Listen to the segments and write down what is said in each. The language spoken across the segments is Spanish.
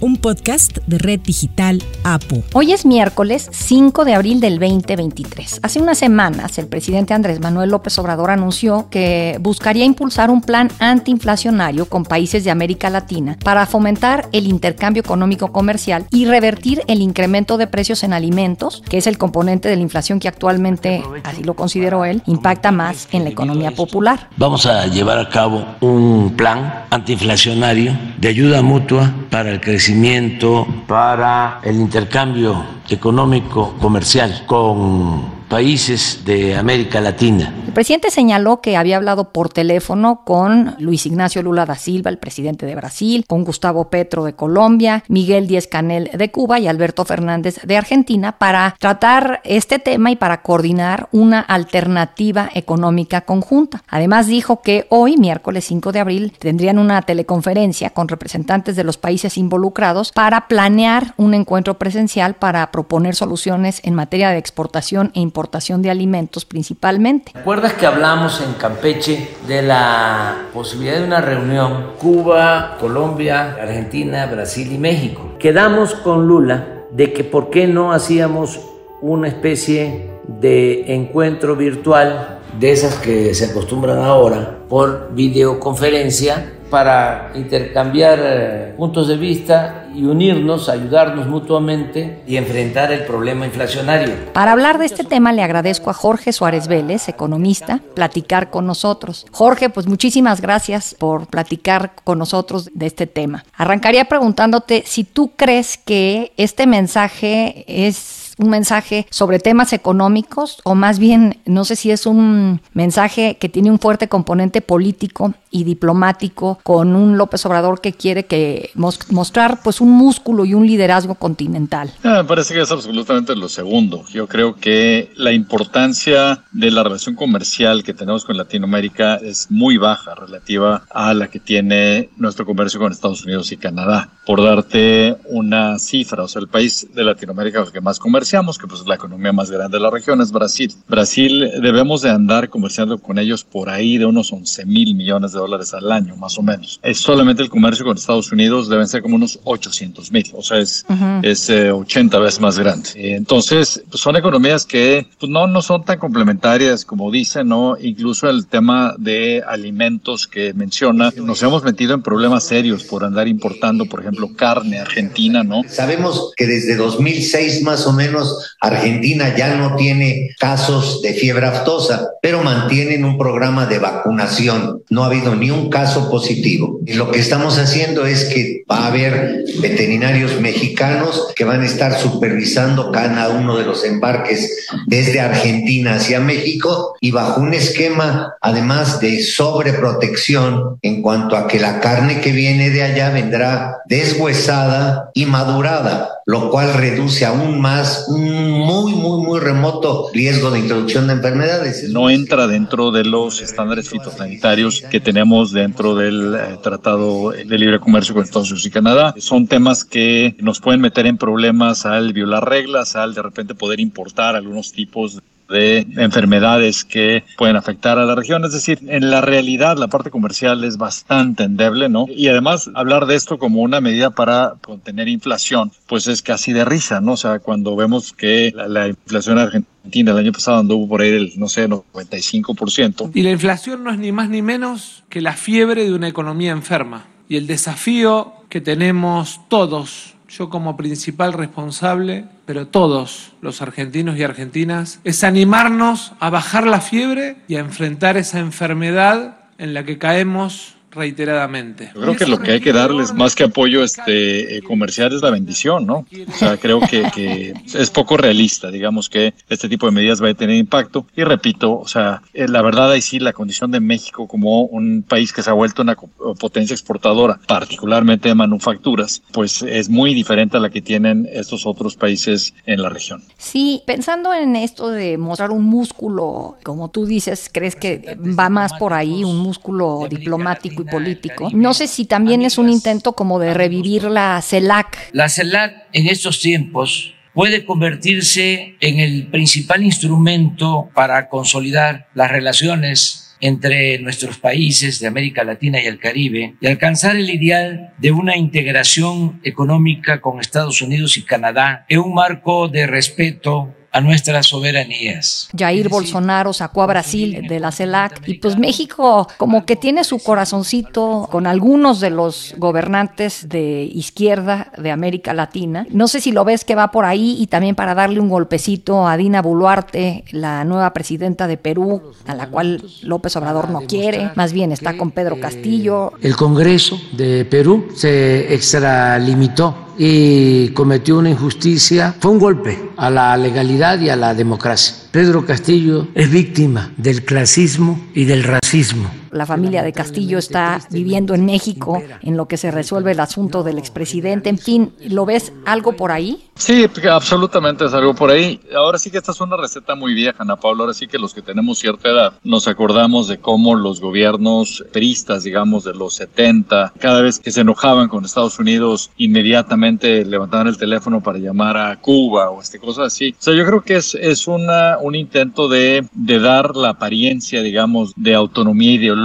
un podcast de Red Digital APO. Hoy es miércoles 5 de abril del 2023. Hace unas semanas el presidente Andrés Manuel López Obrador anunció que buscaría impulsar un plan antiinflacionario con países de América Latina para fomentar el intercambio económico comercial y revertir el incremento de precios en alimentos, que es el componente de la inflación que actualmente, así lo consideró él, impacta más en la economía popular. Vamos a llevar a cabo un plan antiinflacionario de ayuda mutua para el crecimiento para el intercambio económico comercial con países de América Latina. El presidente señaló que había hablado por teléfono con Luis Ignacio Lula da Silva, el presidente de Brasil, con Gustavo Petro de Colombia, Miguel Díez Canel de Cuba y Alberto Fernández de Argentina para tratar este tema y para coordinar una alternativa económica conjunta. Además dijo que hoy, miércoles 5 de abril, tendrían una teleconferencia con representantes de los países involucrados para planear un encuentro presencial para proponer soluciones en materia de exportación e importación de alimentos principalmente. ¿Recuerdas que hablamos en Campeche de la posibilidad de una reunión Cuba, Colombia, Argentina, Brasil y México? Quedamos con Lula de que por qué no hacíamos una especie de encuentro virtual de esas que se acostumbran ahora por videoconferencia para intercambiar eh, puntos de vista y unirnos, ayudarnos mutuamente y enfrentar el problema inflacionario. Para hablar de este tema le agradezco a Jorge Suárez Vélez, economista, platicar con nosotros. Jorge, pues muchísimas gracias por platicar con nosotros de este tema. Arrancaría preguntándote si tú crees que este mensaje es un mensaje sobre temas económicos o más bien no sé si es un mensaje que tiene un fuerte componente político y diplomático con un López Obrador que quiere que mostrar pues un músculo y un liderazgo continental. Ah, me parece que es absolutamente lo segundo. Yo creo que la importancia de la relación comercial que tenemos con Latinoamérica es muy baja relativa a la que tiene nuestro comercio con Estados Unidos y Canadá. Por darte una cifra, o sea, el país de Latinoamérica que más comerciamos, que pues es la economía más grande de la región, es Brasil. Brasil debemos de andar comerciando con ellos por ahí de unos 11 mil millones de dólares al año, más o menos. Es solamente el comercio con Estados Unidos deben ser como unos 800 mil, o sea, es, es 80 eh, veces más grande. Entonces, pues son economías que pues, no, no son tan complementarias como dicen, ¿no? Incluso el tema de alimentos que menciona, nos hemos metido en problemas serios por andar importando, por ejemplo, carne argentina, ¿no? Sabemos que desde 2006 más o menos Argentina ya no tiene casos de fiebre aftosa, pero mantienen un programa de vacunación. No ha habido ni un caso positivo. Y lo que estamos haciendo es que va a haber veterinarios mexicanos que van a estar supervisando cada uno de los embarques desde Argentina hacia México y bajo un esquema además de sobreprotección en cuanto a que la carne que viene de allá vendrá deshuesada y madurada lo cual reduce aún más un muy, muy, muy remoto riesgo de introducción de enfermedades. No entra dentro de los estándares fitosanitarios que tenemos dentro del eh, Tratado de Libre Comercio con Estados Unidos y Canadá. Son temas que nos pueden meter en problemas al violar reglas, al de repente poder importar algunos tipos de de enfermedades que pueden afectar a la región. Es decir, en la realidad la parte comercial es bastante endeble, ¿no? Y además hablar de esto como una medida para contener inflación, pues es casi de risa, ¿no? O sea, cuando vemos que la, inflación argentina el año pasado anduvo por ahí del, no sé, 95%. Y la inflación no es ni más ni menos que la fiebre de una economía enferma. Y el desafío que tenemos todos yo como principal responsable, pero todos los argentinos y argentinas, es animarnos a bajar la fiebre y a enfrentar esa enfermedad en la que caemos reiteradamente. Yo creo que lo que hay que darles más que apoyo este eh, comercial es la bendición, ¿no? O sea, creo que, es poco realista, digamos, que este tipo de medidas va a tener impacto. Y repito, o sea, eh, la verdad ahí sí la condición de México como un país que se ha vuelto una potencia exportadora, particularmente de manufacturas, pues es muy diferente a la que tienen estos otros países en la región. Sí, pensando en esto de mostrar un músculo, como tú dices, ¿crees que va más por ahí, un músculo diplomático? Económico y político. No sé si también es un intento como de revivir la CELAC. La CELAC en estos tiempos puede convertirse en el principal instrumento para consolidar las relaciones entre nuestros países de América Latina y el Caribe y alcanzar el ideal de una integración económica con Estados Unidos y Canadá en un marco de respeto a nuestras soberanías. Jair Bolsonaro sacó a Brasil de la CELAC y pues México como que tiene su corazoncito con algunos de los gobernantes de izquierda de América Latina. No sé si lo ves que va por ahí y también para darle un golpecito a Dina Boluarte, la nueva presidenta de Perú, a la cual López Obrador no quiere, más bien está con Pedro Castillo. El Congreso de Perú se extralimitó y cometió una injusticia, fue un golpe a la legalidad y a la democracia. Pedro Castillo es víctima del clasismo y del racismo. La familia de Castillo está viviendo en México en lo que se resuelve el asunto del expresidente. En fin, ¿lo ves algo por ahí? Sí, absolutamente es algo por ahí. Ahora sí que esta es una receta muy vieja, Ana Paula. Ahora sí que los que tenemos cierta edad nos acordamos de cómo los gobiernos peristas, digamos, de los 70, cada vez que se enojaban con Estados Unidos, inmediatamente levantaban el teléfono para llamar a Cuba o este cosas así. O sea, yo creo que es, es una, un intento de, de dar la apariencia, digamos, de autonomía ideológica,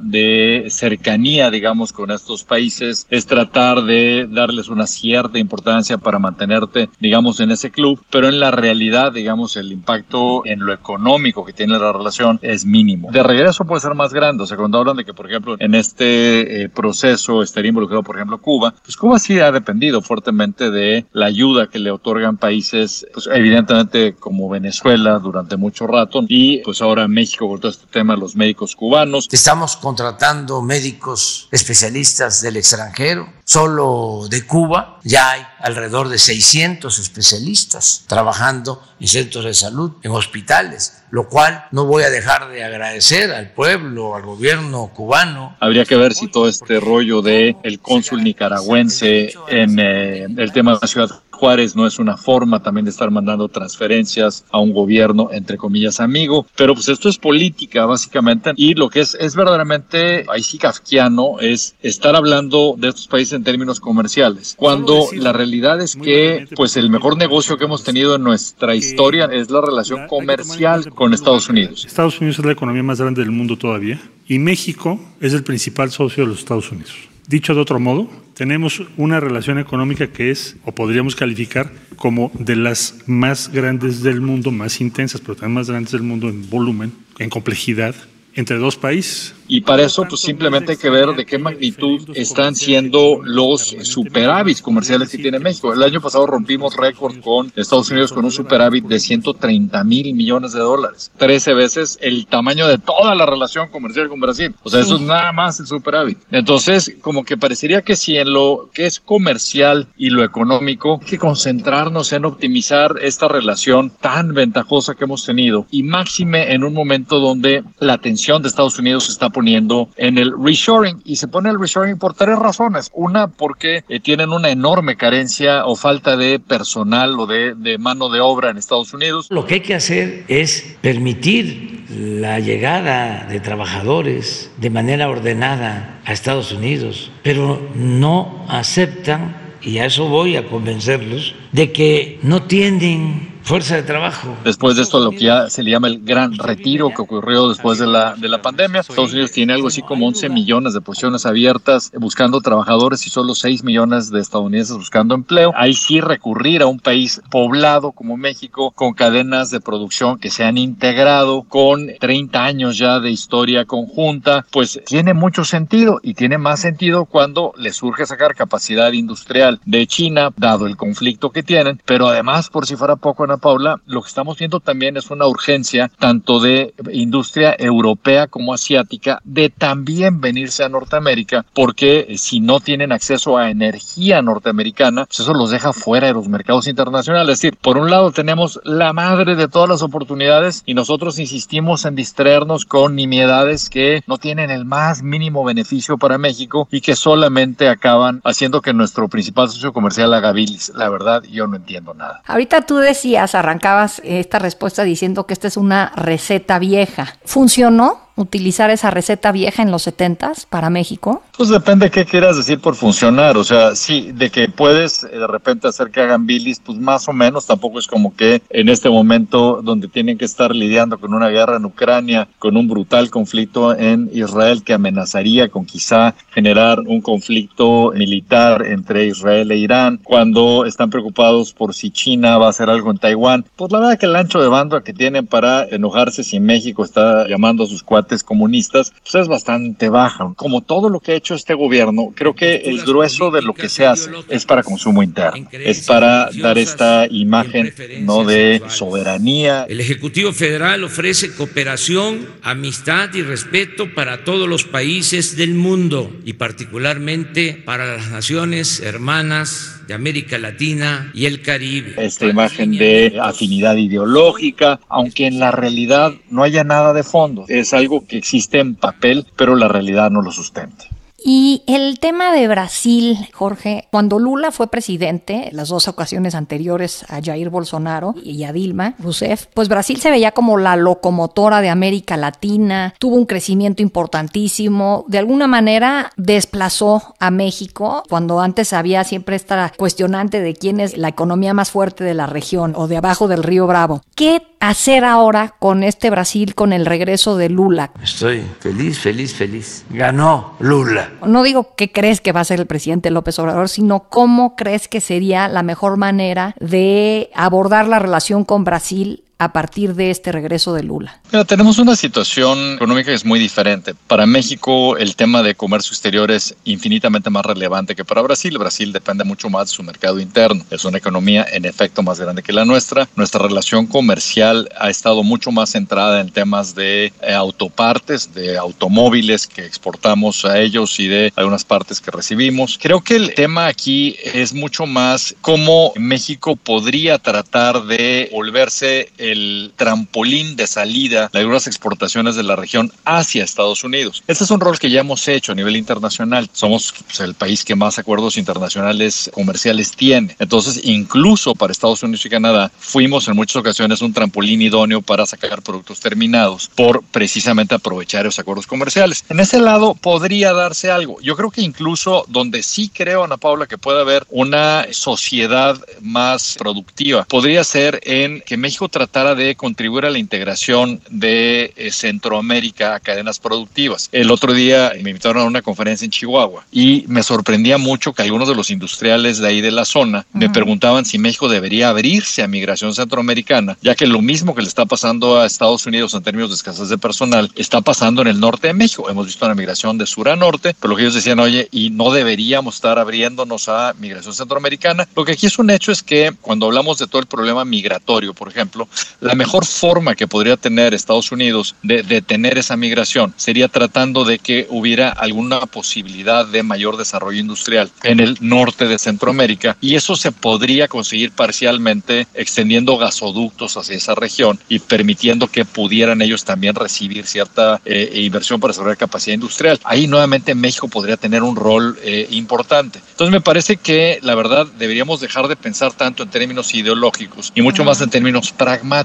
de cercanía, digamos, con estos países, es tratar de darles una cierta importancia para mantenerte, digamos, en ese club, pero en la realidad, digamos, el impacto en lo económico que tiene la relación es mínimo. De regreso puede ser más grande, o sea, cuando hablan de que, por ejemplo, en este eh, proceso estaría involucrado, por ejemplo, Cuba, pues Cuba sí ha dependido fuertemente de la ayuda que le otorgan países, pues evidentemente como Venezuela, durante mucho rato y pues ahora México con todo este tema los médicos cubanos. Estamos contratando médicos especialistas del extranjero, solo de Cuba ya hay alrededor de 600 especialistas trabajando en centros de salud, en hospitales, lo cual no voy a dejar de agradecer al pueblo, al gobierno cubano. Habría que ver si todo este rollo de el cónsul nicaragüense en eh, el tema de la ciudad Juárez no es una forma también de estar mandando transferencias a un gobierno, entre comillas, amigo. Pero pues esto es política, básicamente. Y lo que es, es verdaderamente, ahí sí kafkiano, es estar hablando de estos países en términos comerciales. Cuando la realidad es que, pues el mejor negocio que hemos tenido en nuestra historia es la relación comercial con Estados Unidos. Estados Unidos es la economía más grande del mundo todavía. Y México es el principal socio de los Estados Unidos. Dicho de otro modo, tenemos una relación económica que es, o podríamos calificar como de las más grandes del mundo, más intensas, pero también más grandes del mundo en volumen, en complejidad, entre dos países. Y para eso, pues simplemente hay que ver de qué magnitud están siendo los superávits comerciales que tiene México. El año pasado rompimos récord con Estados Unidos con un superávit de 130 mil millones de dólares. 13 veces el tamaño de toda la relación comercial con Brasil. O sea, eso es nada más el superávit. Entonces, como que parecería que si en lo que es comercial y lo económico, hay que concentrarnos en optimizar esta relación tan ventajosa que hemos tenido. Y máxime en un momento donde la atención de Estados Unidos está por poniendo en el reshoring y se pone el reshoring por tres razones. Una, porque eh, tienen una enorme carencia o falta de personal o de, de mano de obra en Estados Unidos. Lo que hay que hacer es permitir la llegada de trabajadores de manera ordenada a Estados Unidos, pero no aceptan, y a eso voy a convencerlos, de que no tienen fuerza de trabajo. Después de esto, lo que ya se le llama el gran retiro que ocurrió después de la, de la pandemia, Estados Unidos tiene algo así como 11 millones de posiciones abiertas buscando trabajadores y solo 6 millones de estadounidenses buscando empleo. Ahí sí recurrir a un país poblado como México, con cadenas de producción que se han integrado, con 30 años ya de historia conjunta, pues tiene mucho sentido y tiene más sentido cuando le surge sacar capacidad industrial de China, dado el conflicto que tienen, pero además, por si fuera poco, Paula, lo que estamos viendo también es una urgencia tanto de industria europea como asiática de también venirse a Norteamérica, porque eh, si no tienen acceso a energía norteamericana, pues eso los deja fuera de los mercados internacionales. Es decir, por un lado tenemos la madre de todas las oportunidades y nosotros insistimos en distraernos con nimiedades que no tienen el más mínimo beneficio para México y que solamente acaban haciendo que nuestro principal socio comercial haga bilis. La verdad, yo no entiendo nada. Ahorita tú decías arrancabas esta respuesta diciendo que esta es una receta vieja. ¿Funcionó? Utilizar esa receta vieja en los 70 para México? Pues depende de qué quieras decir por funcionar. O sea, sí, de que puedes eh, de repente hacer que hagan bilis, pues más o menos. Tampoco es como que en este momento donde tienen que estar lidiando con una guerra en Ucrania, con un brutal conflicto en Israel que amenazaría con quizá generar un conflicto militar entre Israel e Irán, cuando están preocupados por si China va a hacer algo en Taiwán. Pues la verdad que el ancho de banda que tienen para enojarse si México está llamando a sus comunistas, pues es bastante baja. Como todo lo que ha hecho este gobierno, creo que el grueso de lo que se hace es para consumo interno, es para dar esta imagen no de soberanía. El Ejecutivo Federal ofrece cooperación, amistad y respeto para todos los países del mundo y particularmente para las naciones hermanas América Latina y el Caribe. Esta imagen de afinidad ideológica, aunque en la realidad no haya nada de fondo, es algo que existe en papel, pero la realidad no lo sustenta. Y el tema de Brasil, Jorge, cuando Lula fue presidente, las dos ocasiones anteriores a Jair Bolsonaro y a Dilma Rousseff, pues Brasil se veía como la locomotora de América Latina, tuvo un crecimiento importantísimo, de alguna manera desplazó a México, cuando antes había siempre esta cuestionante de quién es la economía más fuerte de la región o de abajo del río Bravo. ¿Qué hacer ahora con este Brasil, con el regreso de Lula? Estoy feliz, feliz, feliz. Ganó Lula. No digo qué crees que va a ser el presidente López Obrador, sino cómo crees que sería la mejor manera de abordar la relación con Brasil a partir de este regreso de Lula? Mira, tenemos una situación económica que es muy diferente. Para México el tema de comercio exterior es infinitamente más relevante que para Brasil. Brasil depende mucho más de su mercado interno. Es una economía en efecto más grande que la nuestra. Nuestra relación comercial ha estado mucho más centrada en temas de eh, autopartes, de automóviles que exportamos a ellos y de algunas partes que recibimos. Creo que el tema aquí es mucho más cómo México podría tratar de volverse el trampolín de salida de algunas exportaciones de la región hacia Estados Unidos. Este es un rol que ya hemos hecho a nivel internacional. Somos pues, el país que más acuerdos internacionales comerciales tiene. Entonces, incluso para Estados Unidos y Canadá, fuimos en muchas ocasiones un trampolín idóneo para sacar productos terminados por precisamente aprovechar esos acuerdos comerciales. En ese lado podría darse algo. Yo creo que incluso donde sí creo, Ana Paula, que puede haber una sociedad más productiva, podría ser en que México tratara de contribuir a la integración de eh, Centroamérica a cadenas productivas. El otro día me invitaron a una conferencia en Chihuahua y me sorprendía mucho que algunos de los industriales de ahí de la zona me preguntaban si México debería abrirse a migración centroamericana, ya que lo mismo que le está pasando a Estados Unidos en términos de escasez de personal está pasando en el norte de México. Hemos visto una migración de sur a norte, pero lo que ellos decían, oye, y no deberíamos estar abriéndonos a migración centroamericana. Lo que aquí es un hecho es que cuando hablamos de todo el problema migratorio, por ejemplo, la mejor forma que podría tener Estados Unidos de detener esa migración sería tratando de que hubiera alguna posibilidad de mayor desarrollo industrial en el norte de Centroamérica y eso se podría conseguir parcialmente extendiendo gasoductos hacia esa región y permitiendo que pudieran ellos también recibir cierta eh, inversión para desarrollar capacidad industrial. Ahí nuevamente México podría tener un rol eh, importante. Entonces me parece que la verdad deberíamos dejar de pensar tanto en términos ideológicos y mucho más en términos pragmáticos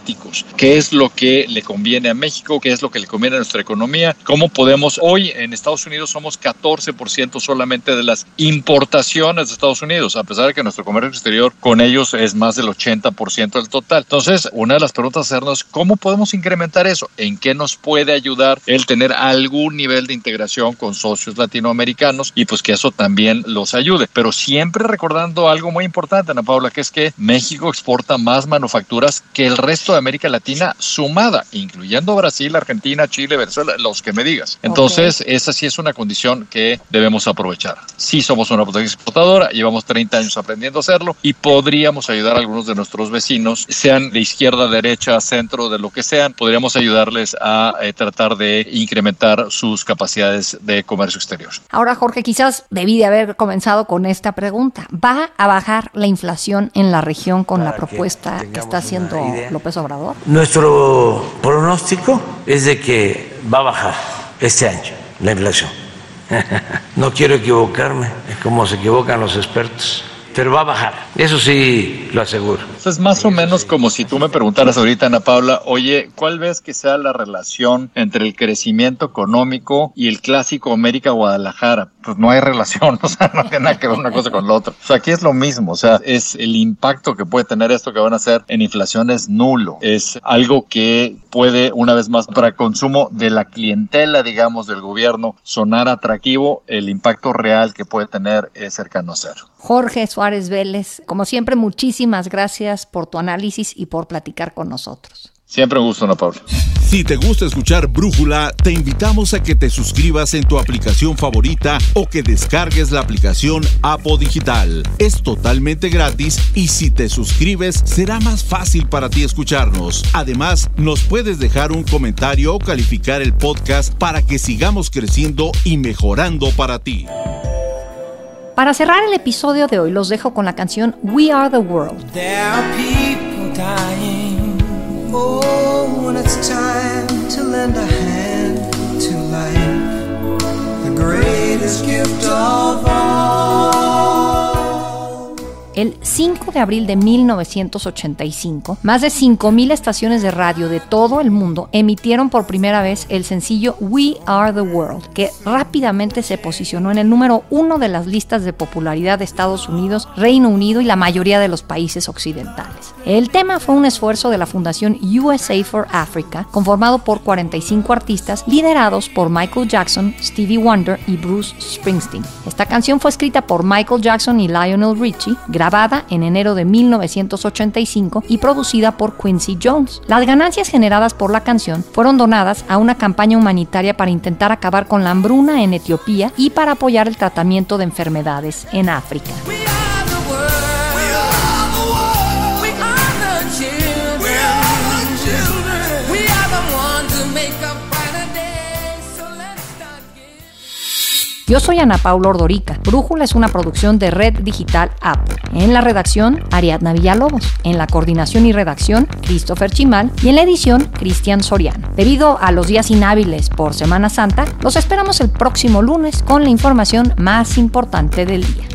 qué es lo que le conviene a México, qué es lo que le conviene a nuestra economía, cómo podemos, hoy en Estados Unidos somos 14% solamente de las importaciones de Estados Unidos, a pesar de que nuestro comercio exterior con ellos es más del 80% del total. Entonces, una de las preguntas a hacernos, ¿cómo podemos incrementar eso? ¿En qué nos puede ayudar el tener algún nivel de integración con socios latinoamericanos y pues que eso también los ayude? Pero siempre recordando algo muy importante, Ana Paula, que es que México exporta más manufacturas que el resto de América Latina sumada, incluyendo Brasil, Argentina, Chile, Venezuela, los que me digas. Entonces, esa sí es una condición que debemos aprovechar. Sí somos una potencia exportadora, llevamos 30 años aprendiendo a hacerlo y podríamos ayudar a algunos de nuestros vecinos, sean de izquierda, derecha, centro, de lo que sean, podríamos ayudarles a eh, tratar de incrementar sus capacidades de comercio exterior. Ahora, Jorge, quizás debí de haber comenzado con esta pregunta. ¿Va a bajar la inflación en la región con la propuesta que, está haciendo López Obrador? Nuestro pronóstico es de que va a bajar este año la inflación. no quiero equivocarme, es como se equivocan los expertos. pero va a bajar. Eso sí lo aseguro. es más o menos como si tú me preguntaras ahorita, Ana Paula, oye, ¿cuál ves que sea la relación entre el crecimiento económico y el clásico América Guadalajara? Pues no hay relación, o sea, no tiene nada que ver una cosa con la otra. O sea, aquí es lo mismo, o sea, es el impacto que puede tener esto que van a hacer en inflación es nulo. Es algo que puede, una vez más, para consumo de la clientela, digamos, del gobierno, sonar atractivo, el impacto real que puede tener es cercano a cero. Jorge Suárez Vélez, como siempre, muchísimas gracias por tu análisis y por platicar con nosotros. Siempre un gusto, Ana Paula. Si te gusta escuchar Brújula, te invitamos a que te suscribas en tu aplicación favorita o que descargues la aplicación Apo Digital. Es totalmente gratis y si te suscribes será más fácil para ti escucharnos. Además, nos puedes dejar un comentario o calificar el podcast para que sigamos creciendo y mejorando para ti. Para cerrar el episodio de hoy los dejo con la canción We Are the World. There are people dying. Oh, when it's time to lend a hand to life, the greatest gift of all. El 5 de abril de 1985, más de 5.000 estaciones de radio de todo el mundo emitieron por primera vez el sencillo We Are the World, que rápidamente se posicionó en el número uno de las listas de popularidad de Estados Unidos, Reino Unido y la mayoría de los países occidentales. El tema fue un esfuerzo de la Fundación USA for Africa, conformado por 45 artistas liderados por Michael Jackson, Stevie Wonder y Bruce Springsteen. Esta canción fue escrita por Michael Jackson y Lionel Richie, grabada en enero de 1985 y producida por Quincy Jones. Las ganancias generadas por la canción fueron donadas a una campaña humanitaria para intentar acabar con la hambruna en Etiopía y para apoyar el tratamiento de enfermedades en África. Yo soy Ana Paula Ordorica. Brújula es una producción de Red Digital App. En la redacción, Ariadna Villalobos. En la coordinación y redacción, Christopher Chimal. Y en la edición, Cristian Soriano. Debido a los días inhábiles por Semana Santa, los esperamos el próximo lunes con la información más importante del día.